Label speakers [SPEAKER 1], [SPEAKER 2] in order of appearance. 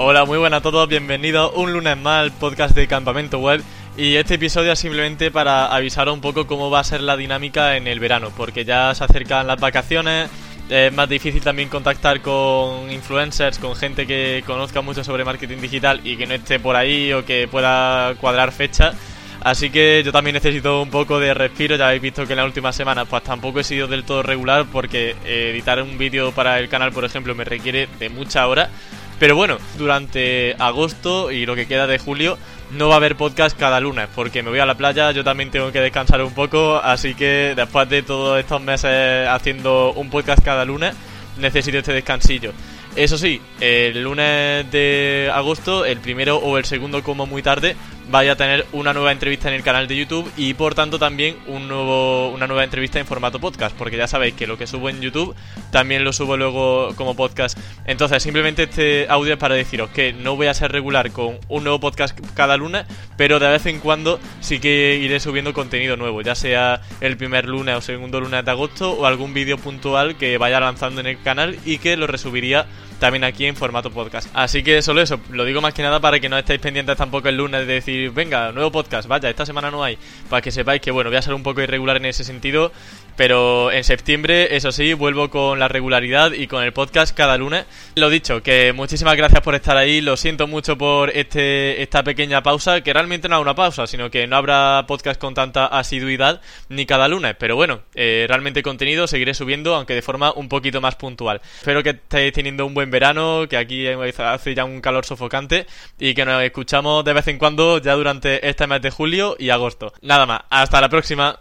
[SPEAKER 1] Hola, muy buenas a todos, bienvenidos un lunes más al podcast de Campamento Web. Y este episodio es simplemente para avisaros un poco cómo va a ser la dinámica en el verano, porque ya se acercan las vacaciones, es más difícil también contactar con influencers, con gente que conozca mucho sobre marketing digital y que no esté por ahí o que pueda cuadrar fechas. Así que yo también necesito un poco de respiro, ya habéis visto que en las últimas semanas pues tampoco he sido del todo regular porque editar un vídeo para el canal, por ejemplo, me requiere de mucha hora. Pero bueno, durante agosto y lo que queda de julio no va a haber podcast cada lunes porque me voy a la playa, yo también tengo que descansar un poco, así que después de todos estos meses haciendo un podcast cada lunes, necesito este descansillo. Eso sí, el lunes de agosto, el primero o el segundo como muy tarde, vaya a tener una nueva entrevista en el canal de YouTube y por tanto también un nuevo, una nueva entrevista en formato podcast, porque ya sabéis que lo que subo en YouTube también lo subo luego como podcast. Entonces simplemente este audio es para deciros que no voy a ser regular con un nuevo podcast cada lunes, pero de vez en cuando sí que iré subiendo contenido nuevo, ya sea el primer lunes o segundo lunes de agosto o algún vídeo puntual que vaya lanzando en el canal y que lo resubiría también aquí en formato podcast. Así que solo eso, lo digo más que nada para que no estéis pendientes tampoco el lunes de decir, venga, nuevo podcast, vaya, esta semana no hay, para que sepáis que bueno, voy a ser un poco irregular en ese sentido, pero en septiembre, eso sí, vuelvo con la regularidad y con el podcast cada lunes. Lo dicho, que muchísimas gracias por estar ahí, lo siento mucho por este esta pequeña pausa, que realmente no es una pausa, sino que no habrá podcast con tanta asiduidad ni cada lunes, pero bueno, eh, realmente contenido seguiré subiendo, aunque de forma un poquito más puntual. Espero que estéis teniendo un buen verano, que aquí hace ya un calor sofocante y que nos escuchamos de vez en cuando durante este mes de julio y agosto. Nada más, hasta la próxima.